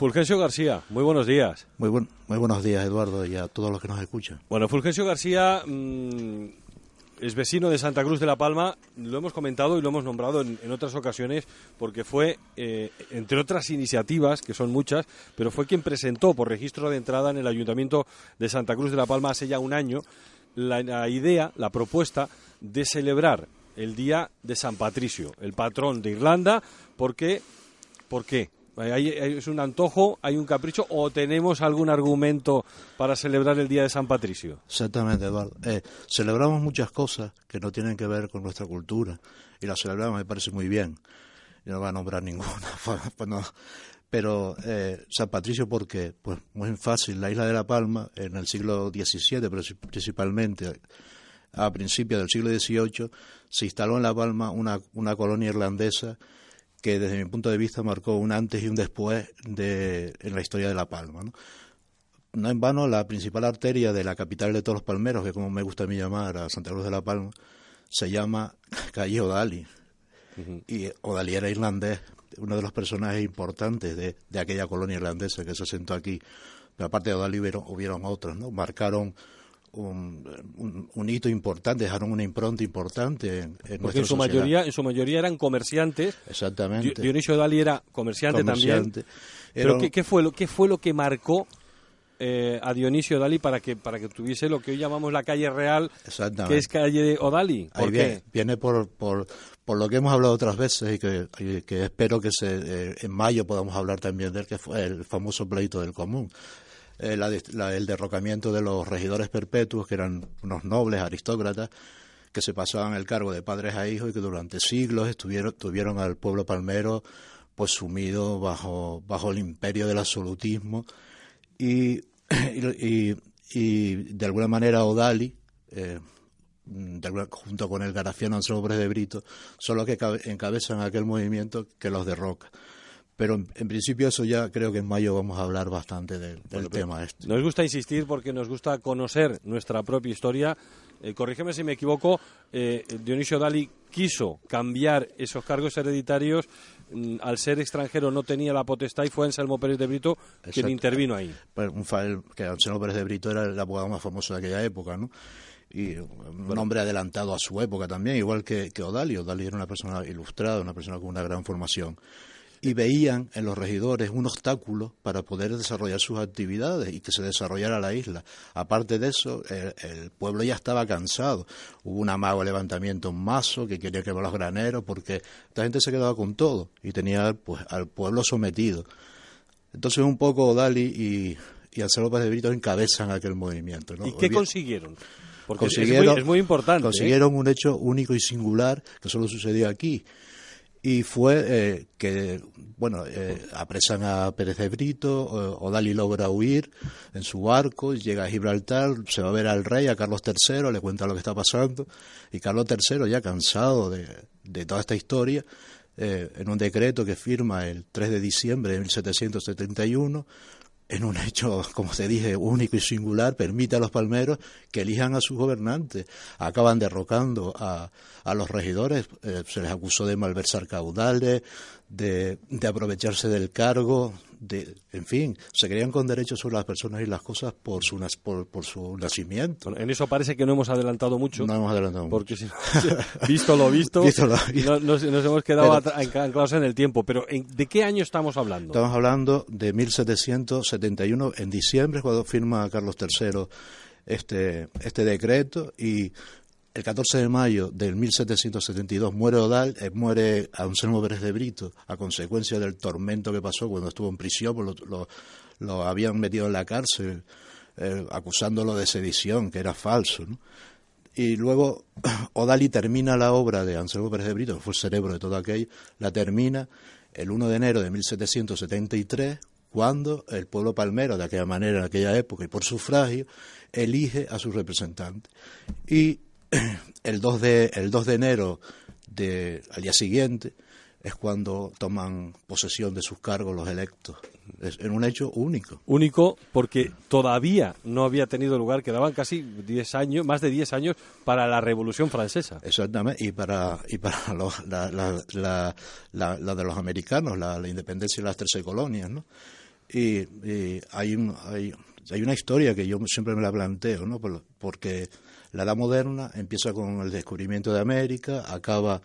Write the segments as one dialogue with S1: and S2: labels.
S1: Fulgencio García, muy buenos días.
S2: Muy, muy buenos días, Eduardo, y a todos los que nos escuchan.
S1: Bueno, Fulgencio García mm, es vecino de Santa Cruz de la Palma, lo hemos comentado y lo hemos nombrado en, otras ocasiones porque fue, eh, entre otras iniciativas, que son muchas, pero fue quien presentó por registro de entrada en el Ayuntamiento de Santa Cruz de la Palma hace ya un año la idea, la propuesta de celebrar el Día de San Patricio, el patrón de Irlanda, porque, ¿por qué? ¿Es un antojo, hay un capricho o tenemos algún argumento para celebrar el Día de San Patricio?
S2: Exactamente, Eduardo. Eh, celebramos muchas cosas que no tienen que ver con nuestra cultura y las celebramos, me parece muy bien. Yo no voy a nombrar ninguna, pues, pues pero eh, San Patricio, ¿por qué? Pues muy fácil, la isla de La Palma, en el siglo XVII principalmente, a principios del siglo XVIII, se instaló en La Palma una, una colonia irlandesa que desde mi punto de vista marcó un antes y un después de, en la historia de La Palma. ¿no? no en vano, la principal arteria de la capital de todos los palmeros, que como me gusta a mí llamar a Santa Cruz de La Palma, se llama calle Odali. Y Odali era irlandés, uno de los personajes importantes de, de, aquella colonia irlandesa que se asentó aquí. Pero aparte de Odali hubieron, otros, ¿no? Marcaron un, un, hito importante, dejaron una impronta importante en,
S1: Porque en su mayoría, en su mayoría eran comerciantes.
S2: Exactamente.
S1: Dionisio Dali era comerciante, también. Pero ¿qué, fue lo, ¿qué fue lo que marcó eh, a Dionisio Dali para que para que tuviese lo que hoy llamamos la calle real, que es calle Odali?
S2: ¿Por viene, viene por, por, por, lo que hemos hablado otras veces y que, que espero que se, eh, en mayo podamos hablar también de él, que fue el famoso pleito del común. Eh, el derrocamiento de los regidores perpetuos, que eran unos nobles aristócratas, que se pasaban el cargo de padres a hijos y que durante siglos estuvieron, tuvieron al pueblo palmero pues sumido bajo, bajo el imperio del absolutismo y, y, de alguna manera Odali, eh, junto con el garafiano Anselmo de Brito, son los que encabezan aquel movimiento que los derroca. Pero en, principio eso ya creo que en mayo vamos a hablar bastante del, tema este.
S1: Nos gusta insistir porque nos gusta conocer nuestra propia historia. Eh, corrígeme si me equivoco, eh, Dionisio Dali quiso cambiar esos cargos hereditarios mm, al ser extranjero no tenía la potestad y fue Anselmo Pérez de Brito quien intervino ahí.
S2: Pues un que Anselmo Pérez de Brito era el abogado más famoso de aquella época, ¿no? y un hombre adelantado a su época también, igual que, que Odali. Odali era una persona ilustrada, una persona con una gran formación y veían en los regidores un obstáculo para poder desarrollar sus actividades y que se desarrollara la isla. Aparte de eso, el, pueblo ya estaba cansado. Hubo un amago levantamiento en Mazo que quería quemar los graneros porque esta gente se quedaba con todo y tenía pues al pueblo sometido. Entonces un poco Dali y, y Anselmo de Brito encabezan aquel movimiento.
S1: ¿Y qué consiguieron? Porque consiguieron, es, muy, importante.
S2: ¿eh? Consiguieron un hecho único y singular que solo sucedió aquí y fue eh, que, bueno, eh, apresan a Pérez de Brito, Odali logra huir en su barco, llega a Gibraltar, se va a ver al rey, a Carlos III, le cuenta lo que está pasando, y Carlos III, ya cansado de, de toda esta historia, eh, en un decreto que firma el 3 de diciembre de 1771, en un hecho, como se dije, único y singular, permite a los palmeros que elijan a sus gobernantes. Acaban derrocando a, a los regidores, eh, se les acusó de malversar caudales, de, de aprovecharse del cargo, de, en fin, se creían con derechos sobre las personas y las cosas por su, por, por su nacimiento.
S1: En eso parece que no hemos adelantado mucho.
S2: No hemos adelantado
S1: porque visto lo visto, Nos, hemos quedado anclados en el tiempo. Pero ¿de qué año estamos hablando?
S2: Estamos hablando de 1771, en diciembre, cuando firma Carlos III este, este decreto y el 14 de mayo del 1772 muere Odal, eh, muere Anselmo Pérez de Brito a consecuencia del tormento que pasó cuando estuvo en prisión, pues lo, habían metido en la cárcel eh, acusándolo de sedición, que era falso. Y luego Odali termina la obra de Anselmo Pérez de Brito, que fue el cerebro de todo aquello, la termina el 1 de enero de 1773, cuando el pueblo palmero, de aquella manera, en aquella época, y por sufragio, elige a su representante. Y el 2 de, el 2 de enero de, al día siguiente es cuando toman posesión de sus cargos los electos. Es en un hecho único.
S1: Único porque todavía no había tenido lugar, quedaban casi 10 años, más de 10 años para la Revolución Francesa.
S2: Exactamente, y para, y para la, la, la, de los americanos, la, independencia de las 13 colonias, ¿no? Y, hay, hay, hay, una historia que yo siempre me la planteo, ¿no? Porque la edad moderna empieza con el descubrimiento de América, acaba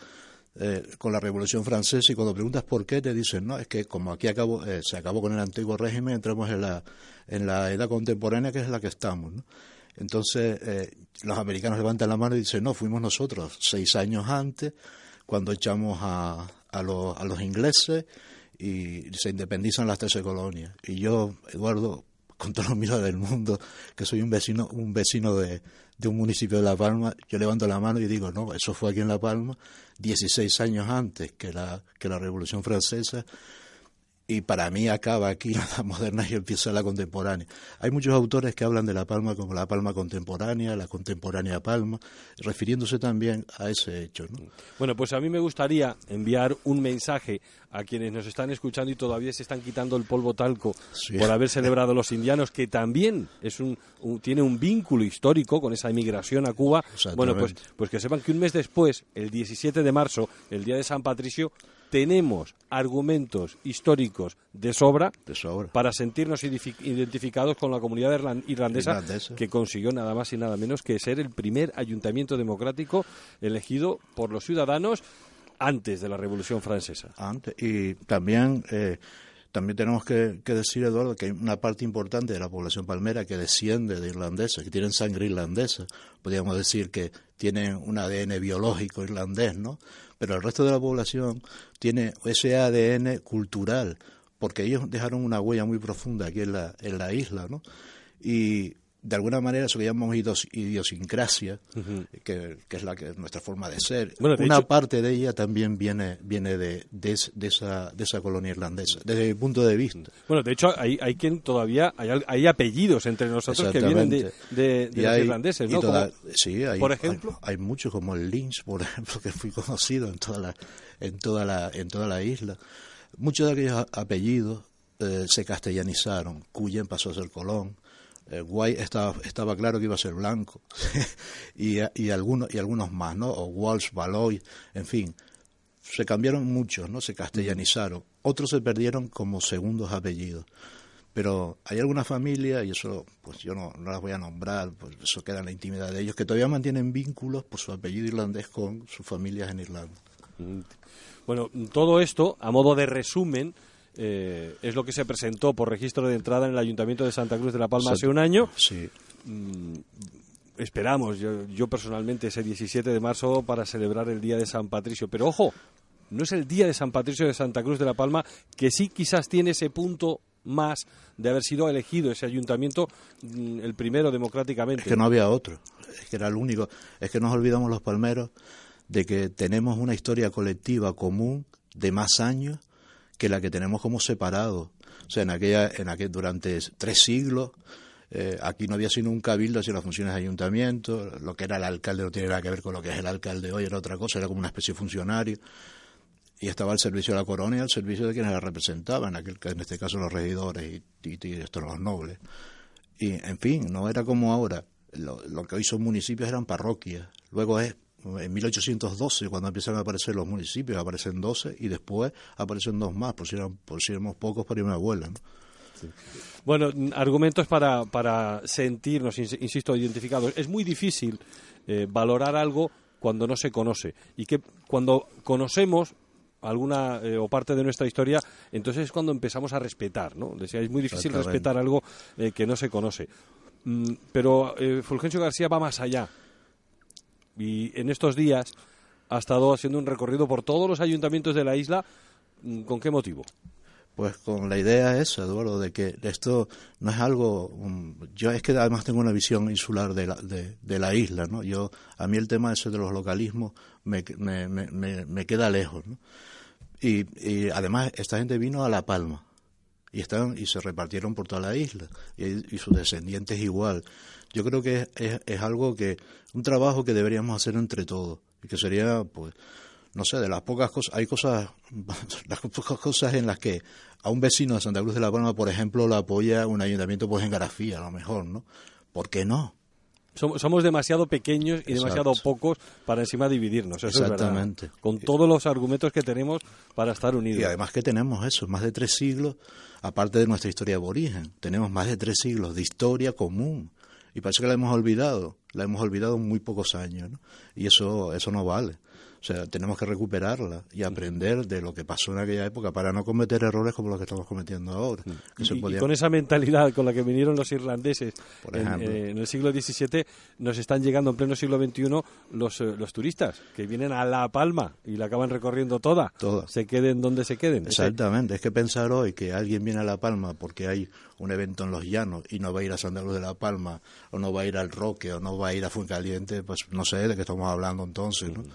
S2: eh, con la Revolución Francesa y cuando preguntas por qué te dicen, no, es que como aquí eh, se acabó con el antiguo régimen, entramos en la, en la edad contemporánea que es la que estamos. Entonces eh, los americanos levantan la mano y dicen, no, fuimos nosotros seis años antes cuando echamos a, a, los, a los ingleses y se independizan las 13 colonias. Y yo, Eduardo, con toda la humildad del mundo, que soy un vecino, un vecino de, de un municipio de La Palma, yo levanto la mano y digo, no, eso fue aquí en La Palma, 16 años antes que la, que la Revolución Francesa, y para mí acaba aquí la edad moderna y empieza la contemporánea. Hay muchos autores que hablan de La Palma como la Palma contemporánea, la contemporánea Palma, refiriéndose también a ese hecho.
S1: Bueno, pues a mí me gustaría enviar un mensaje a quienes nos están escuchando y todavía se están quitando el polvo talco por haber celebrado los indianos, que también es un, tiene un vínculo histórico con esa inmigración a Cuba. Bueno, pues, pues que sepan que un mes después, el 17 de marzo, el día de San Patricio, tenemos argumentos históricos de sobra, para sentirnos identificados con la comunidad irlandesa, que consiguió nada más y nada menos que ser el primer ayuntamiento democrático elegido por los ciudadanos antes de la Revolución Francesa.
S2: Antes, y también eh, también tenemos que, decir, Eduardo, que hay una parte importante de la población palmera que desciende de irlandeses, que tienen sangre irlandesa. Podríamos decir que tienen un ADN biológico irlandés, ¿no? Pero el resto de la población tiene ese ADN cultural, porque ellos dejaron una huella muy profunda aquí en la, en la isla, ¿no? Y de alguna manera eso que llamamos idiosincrasia, que, es la que nuestra forma de ser. Una parte de ella también viene viene de, de, esa, de esa colonia irlandesa, desde mi punto de vista.
S1: Bueno, de hecho hay, hay quien todavía, hay, hay apellidos entre nosotros que vienen de, de, los irlandeses, ¿no?
S2: sí, hay, por ejemplo. Hay, muchos como el Lynch, por ejemplo, que fui conocido en toda la, en toda la, en toda la isla. Muchos de aquellos apellidos eh, se castellanizaron. Cuyen pasó a ser Colón eh, Guay estaba, estaba claro que iba a ser blanco, y, y, algunos, y algunos más, ¿no? O Walsh, Valois, en fin. Se cambiaron muchos, ¿no? Se castellanizaron. Otros se perdieron como segundos apellidos. Pero hay algunas familias, y eso pues yo no, no las voy a nombrar, pues eso queda en la intimidad de ellos, que todavía mantienen vínculos por su apellido irlandés con sus familias en Irlanda. Mm.
S1: Bueno, todo esto, a modo de resumen, eh, es lo que se presentó por registro de entrada en el Ayuntamiento de Santa Cruz de la Palma hace un año.
S2: Sí.
S1: Mm, esperamos, yo, yo, personalmente, ese 17 de marzo para celebrar el Día de San Patricio. Pero ojo, no es el Día de San Patricio de Santa Cruz de la Palma, que sí quizás tiene ese punto más de haber sido elegido ese ayuntamiento mm, el primero democráticamente.
S2: Es que no había otro, es que era el único. Es que nos olvidamos los palmeros de que tenemos una historia colectiva común de más años que la que tenemos como separado. O sea, en aquella, en aquel, durante tres siglos, eh, aquí no había sino un cabildo hacia las funciones de ayuntamiento, lo que era el alcalde no tiene nada que ver con lo que es el alcalde hoy, era otra cosa, era como una especie de funcionario. Y estaba al servicio de la corona y al servicio de quienes la representaban, aquel, en este caso los regidores y, y, estos los nobles. Y, en fin, no era como ahora. Lo, lo que hoy son municipios eran parroquias. Luego es en 1812, cuando empiezan a aparecer los municipios, aparecen 12 y después aparecen dos más, por si, eran, por si éramos pocos para mi abuela.
S1: Bueno, argumentos para, para sentirnos, insisto, identificados. Es muy difícil eh, valorar algo cuando no se conoce y que cuando conocemos alguna eh, o parte de nuestra historia, entonces es cuando empezamos a respetar, ¿no? Decía, es muy difícil respetar algo eh, que no se conoce. Mm, pero Fulgencio García va más allá y en estos días ha estado haciendo un recorrido por todos los ayuntamientos de la isla. Mm, ¿Con qué motivo?
S2: Pues con la idea esa, Eduardo, de que esto no es algo. yo es que además tengo una visión insular de la, de, la isla, ¿no? Yo a mí el tema ese de los localismos me, me, me, me queda lejos. Y, y, además esta gente vino a La Palma y están y se repartieron por toda la isla y sus descendientes igual yo creo que es, es, algo que, un trabajo que deberíamos hacer entre todos, y que sería, pues, no sé, de las pocas cosas, hay cosas, las pocas cosas en las que a un vecino de Santa Cruz de la Palma, por ejemplo, lo apoya un ayuntamiento, pues en Garafía, a lo mejor, ¿no? ¿Por qué no?
S1: somos, demasiado pequeños y demasiado pocos para encima dividirnos. Eso es verdad.
S2: Exactamente.
S1: Con todos los argumentos que tenemos para estar unidos.
S2: Y además que tenemos eso, más de tres siglos, aparte de nuestra historia aborigen, tenemos más de tres siglos de historia común. Y parece que la hemos olvidado, la hemos olvidado en muy pocos años, ¿no? Y eso, eso no vale. O sea, tenemos que recuperarla y aprender de lo que pasó en aquella época para no cometer errores como los que estamos cometiendo ahora. que se
S1: Y- con esa mentalidad con la que vinieron los irlandeses
S2: Por
S1: en,
S2: ejemplo.
S1: eh, en el siglo XVII, nos están llegando en pleno siglo XXI los, eh, los turistas que vienen a La Palma y la acaban recorriendo toda.
S2: Toda.
S1: Se queden donde se queden.
S2: Exactamente, es que pensar hoy que alguien viene a La Palma porque hay un evento en los llanos y no va a ir a Santa Cruz de La Palma, o no va a ir al Roque, o no va a ir a Fuencaliente, pues no sé de qué estamos hablando entonces, ¿no? Eh,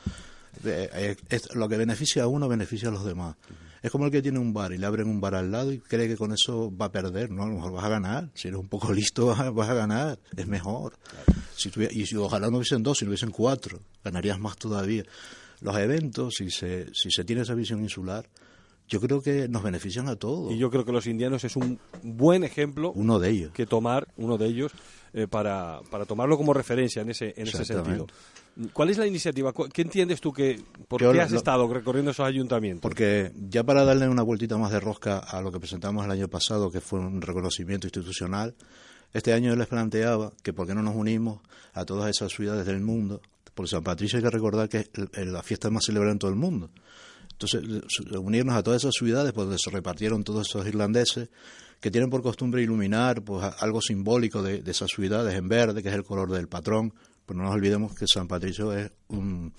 S2: eh, es- lo que beneficia a uno beneficia a los demás. Es como el que tiene un bar y le abren un bar al lado y cree que con eso va a perder, ¿no? A lo mejor vas a ganar. Si eres un poco listo, vas a, vas a ganar. Es mejor. Si tuviera- y si ojalá no hubiesen dos, si no hubiesen cuatro, ganarías más todavía. Los eventos, si se, si se tiene esa visión insular, yo creo que nos benefician a todos.
S1: Y yo creo que los indianos es un buen ejemplo
S2: Uno de ellos.
S1: que tomar, uno de ellos, eh, para, para tomarlo como referencia en ese, en ese sentido. ¿Cuál es la iniciativa? ¿Cu- ¿Qué entiendes tú que, por qué has
S2: lo-
S1: estado recorriendo esos ayuntamientos?
S2: Porque ya para darle una vueltita más de rosca a lo que presentamos el año pasado, que fue un reconocimiento institucional, este año yo les planteaba que por qué no nos unimos a todas esas ciudades del mundo, porque San Patricio hay que recordar que es la fiesta más celebrada en todo el mundo. Entonces, unirnos a todas esas ciudades, donde se repartieron todos esos irlandeses, que tienen por costumbre iluminar pues, algo simbólico de, esas ciudades en verde, que es el color del patrón. Pues no nos olvidemos que San Patricio es un,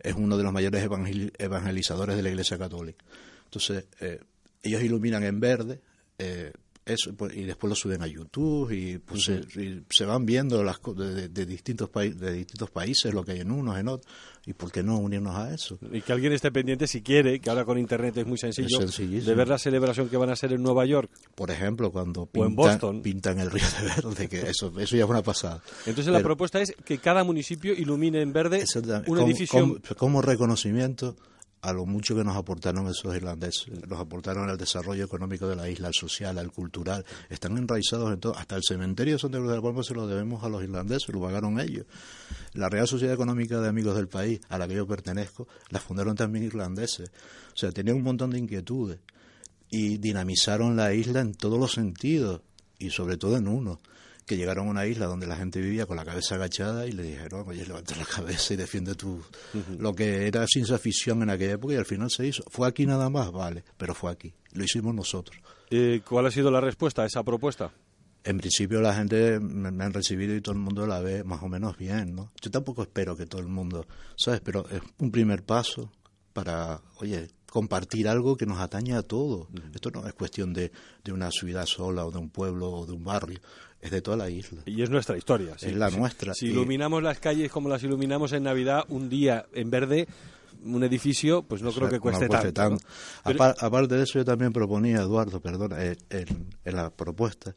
S2: es uno de los mayores evangel- evangelizadores de la Iglesia Católica. Entonces, eh, ellos iluminan en verde eh, eso, pues, y después lo suben a YouTube y, pues, se, y se van viendo las de, de- de distintos de distintos países, lo que hay en unos, en otros. ¿Y por qué no unirnos a eso?
S1: Y que alguien esté pendiente si quiere, que ahora con internet es muy sencillo,
S2: Es
S1: de ver la celebración que van a hacer en Nueva York.
S2: Por ejemplo, cuando
S1: O en
S2: pintan,
S1: Boston.
S2: pintan el río de verde, que eso, eso ya fue una pasada.
S1: Entonces la propuesta es que cada municipio ilumine en verde un
S2: como,
S1: edificio.
S2: como- como reconocimiento a lo mucho que nos aportaron esos irlandeses, nos aportaron al desarrollo económico de la isla, al social, al cultural, están enraizados en todo, hasta el cementerio de Santa Cruz de la Palma se lo debemos a los irlandeses, lo pagaron ellos. La Real Sociedad Económica de Amigos del País, a la que yo pertenezco, la fundaron también irlandeses. O sea, tenían un montón de inquietudes y dinamizaron la isla en todos los sentidos y sobre todo en uno que llegaron a una isla donde la gente vivía con la cabeza agachada y le dijeron, oye, levanta la cabeza y defiende tu... Lo que era ciencia ficción en aquella época y al final se hizo. Fue aquí nada más, vale, pero fue aquí. Lo hicimos nosotros.
S1: Eh, ¿Cuál ha sido la respuesta a esa propuesta?
S2: En principio la gente me, me han recibido y todo el mundo la ve más o menos bien, ¿no? Yo tampoco espero que todo el mundo, ¿sabes? Pero es un primer paso para, oye, compartir algo que nos atañe a todos. Esto no es cuestión de, de una ciudad sola o de un pueblo o de un barrio, es de toda la isla.
S1: Y es nuestra historia.
S2: Es la nuestra.
S1: Si iluminamos las calles como las iluminamos en Navidad, un día en verde, un edificio, pues no creo que
S2: No
S1: cueste
S2: cueste
S1: tanto. ¿no?
S2: tanto.
S1: Pero-
S2: Apar- aparte de eso, yo también proponía, Eduardo, perdona, eh, en, en la propuesta,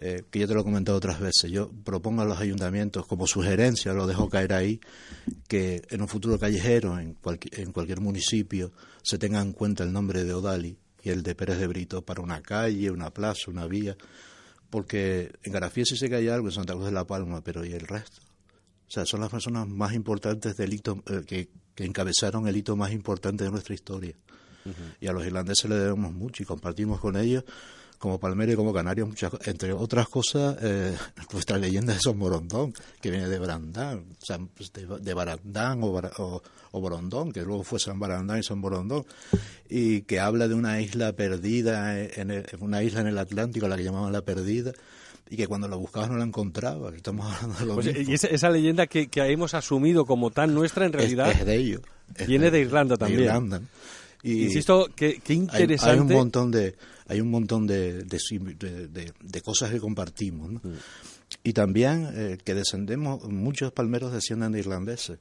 S2: eh, que yo te lo he comentado otras veces, yo propongo a los ayuntamientos como sugerencia, lo dejo caer ahí, que en un futuro callejero, en, en cualquier municipio, se tenga en cuenta el nombre de Odali y el de Pérez de Brito para una calle, una plaza, una vía, porque en Garafía sí sé que hay algo, en Santa Cruz de la Palma, pero ¿y el resto? O sea, son las personas más importantes del hito, eh, que, que encabezaron el hito más importante de nuestra historia. Y a los irlandeses le debemos mucho y compartimos con ellos, como Palmera y como Canarios, muchas, entre otras cosas, eh, nuestra leyenda de Son Borondón, que viene de sea, pues de, de Barandán o, o, o Borondón, que luego fue San Barandán y San Borondón, y que habla de una isla perdida, en, el- una isla en el Atlántico, la que llamaban la perdida, y que cuando la buscabas no la encontrabas. Estamos hablando de lo
S1: Pues,
S2: mismo.
S1: y esa, esa leyenda que, que hemos asumido como tan nuestra, en
S2: Es-
S1: realidad,
S2: es, de ellos. es
S1: viene de Irlanda
S2: de
S1: también.
S2: Irlanda. Y
S1: insisto, qué
S2: hay,
S1: interesante.
S2: hay un montón de hay un montón de, de, cosas que compartimos ¿no? y también eh, que descendemos muchos palmeros descienden de irlandeses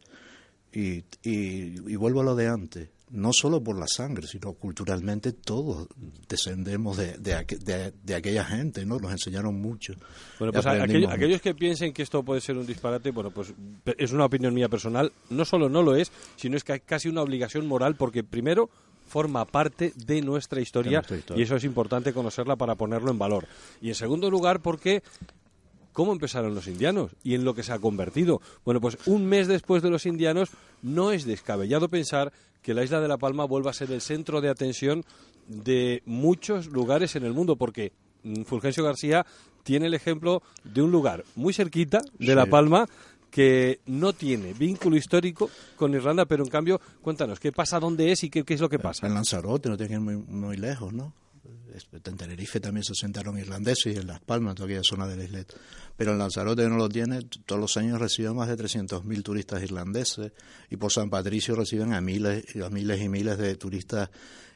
S2: y, y, y vuelvo a lo de antes no solo por la sangre sino culturalmente todos descendemos de, de, aqu- de- de aquella gente no nos enseñaron mucho
S1: Bueno, pues aquello- aquellos que piensen que esto puede ser un disparate, bueno, pues es una opinión mía personal. No solo no lo es, sino es que hay casi una obligación moral, porque primero forma parte de nuestra historia,
S2: De nuestra historia.
S1: y eso es importante conocerla para ponerlo en valor. Y en segundo lugar, porque cómo empezaron los indianos y en lo que se ha convertido. Bueno, pues un mes después de los indianos no es descabellado pensar que la isla de La Palma vuelva a ser el centro de atención de muchos lugares en el mundo, porque mm, Fulgencio García tiene el ejemplo de un lugar muy cerquita de La Palma que no tiene vínculo histórico con Irlanda, pero en cambio, cuéntanos, ¿qué pasa, dónde es y qué, es lo que pasa?
S2: En Lanzarote, no tiene que ir muy, muy lejos, ¿no? En Tenerife también se sentaron irlandeses y en Las Palmas, toda aquella zona del islet. Pero en Lanzarote no lo tiene, todos los años reciben más de 300.000 turistas irlandeses y por San Patricio reciben a miles, a miles y miles de turistas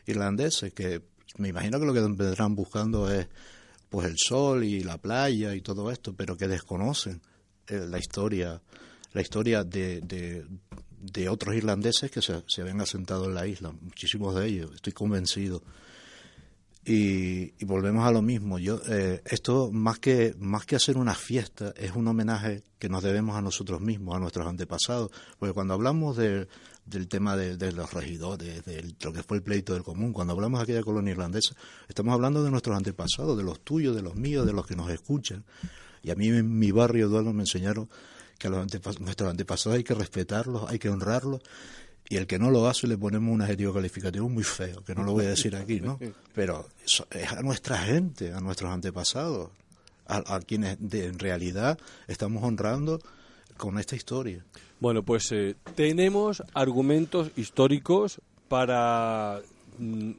S2: irlandeses que me imagino que lo que vendrán buscando es pues el sol y la playa y todo esto, pero que desconocen la historia la historia de, de, otros irlandeses que se, se, habían asentado en la isla, muchísimos de ellos, estoy convencido. Y, volvemos a lo mismo. Yo, eh, esto más que más que hacer una fiesta es un homenaje que nos debemos a nosotros mismos, a nuestros antepasados, porque cuando hablamos del tema de, los regidores, de lo que fue el pleito del común, cuando hablamos de aquella colonia irlandesa, estamos hablando de nuestros antepasados, de los tuyos, de los míos, de los que nos escuchan. Y a mí en mi barrio Eduardo me enseñaron que a los nuestros antepasados hay que respetarlos, hay que honrarlos y el que no lo hace le ponemos un adjetivo calificativo muy feo, que no lo voy a decir aquí, ¿no? Pero es a nuestra gente, a nuestros antepasados, a, quienes en realidad estamos honrando con esta historia.
S1: Bueno, pues eh, tenemos argumentos históricos para mm,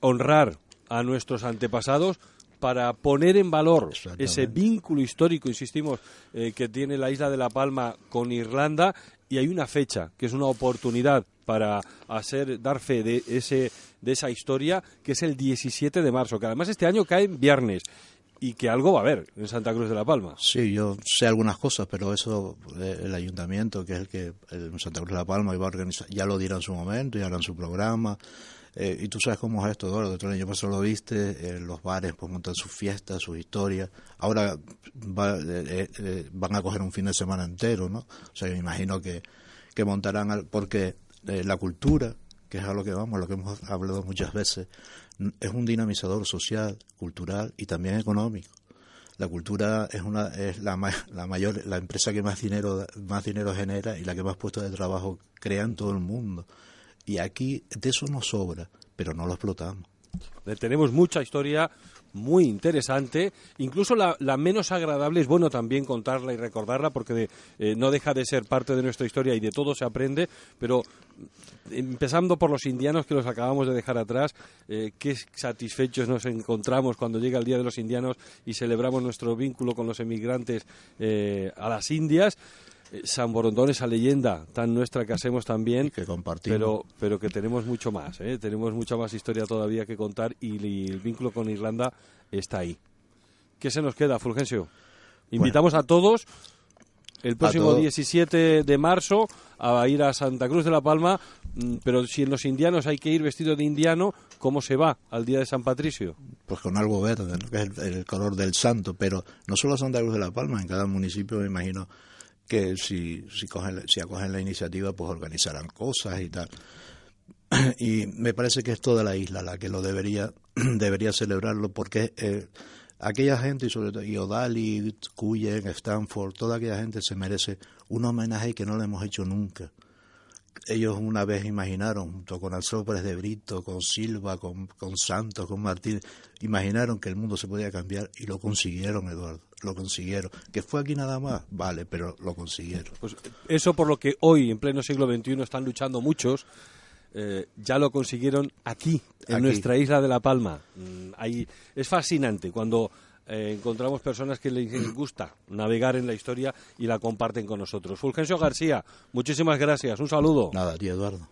S1: honrar a nuestros antepasados, para poner en valor ese vínculo histórico, insistimos, eh, que tiene la isla de La Palma con Irlanda y hay una fecha que es una oportunidad para hacer dar fe de ese de esa historia que es el 17 de marzo que además este año cae en viernes y que algo va a haber en Santa Cruz de la Palma.
S2: Sí, yo sé algunas cosas, pero eso eh, el ayuntamiento, que es el que en Santa Cruz de la Palma iba a organizar, ya lo dirá en su momento, ya harán su programa. Eh, y tú sabes cómo es esto, Eduardo, el año pasado lo viste, los bares pues montan sus fiestas, sus historias. Ahora eh, eh, van a coger un fin de semana entero, ¿no? O sea, me imagino que, que montarán, porque la cultura, que es a lo que vamos, lo que hemos hablado muchas veces, es un dinamizador social, cultural y también económico. La cultura es una es la, la mayor la empresa que más dinero más dinero genera y la que más puestos de trabajo crea en todo el mundo. Y aquí de eso nos sobra, pero no lo explotamos.
S1: Tenemos mucha historia muy interesante, incluso la, menos agradable es bueno también contarla y recordarla porque eh, no deja de ser parte de nuestra historia y de todo se aprende, pero empezando por los indianos que los acabamos de dejar atrás, eh, qué satisfechos nos encontramos cuando llega el Día de los Indianos y celebramos nuestro vínculo con los emigrantes eh, a las Indias. Eh, San Borondón, esa leyenda tan nuestra que hacemos también,
S2: que compartimos.
S1: Pero, pero que tenemos mucho más, ¿eh? tenemos mucha más historia todavía que contar y, el vínculo con Irlanda está ahí. ¿Qué se nos queda, Fulgencio? Invitamos a todos el próximo 17 de marzo a ir a Santa Cruz de la Palma, mm, pero si en los indianos hay que ir vestido de indiano, ¿cómo se va al día de San Patricio?
S2: Pues con algo verde, que es el, color del santo, pero no solo Santa Cruz de la Palma, en cada municipio me imagino que si, si, cogen, si acogen la iniciativa, pues organizarán cosas y tal. Y me parece que es toda la isla la que lo debería, debería celebrarlo, porque eh, aquella gente, y sobre todo Iodali, Cuyen, Stanford, toda aquella gente se merece un homenaje que no le hemos hecho nunca. Ellos una vez imaginaron, junto con Alsópez de Brito, con Silva, con, con Santos, con Martínez, imaginaron que el mundo se podía cambiar y lo consiguieron, Eduardo lo consiguieron. ¿Que fue aquí nada más? Vale, pero lo consiguieron.
S1: Pues eso por lo que hoy, en pleno siglo XXI, están luchando muchos, eh, ya lo consiguieron aquí, en nuestra isla de La Palma. Mm, ahí, es fascinante cuando eh, encontramos personas que les gusta navegar en la historia y la comparten con nosotros. Fulgencio García, muchísimas gracias. Un saludo.
S2: Nada, tío Eduardo.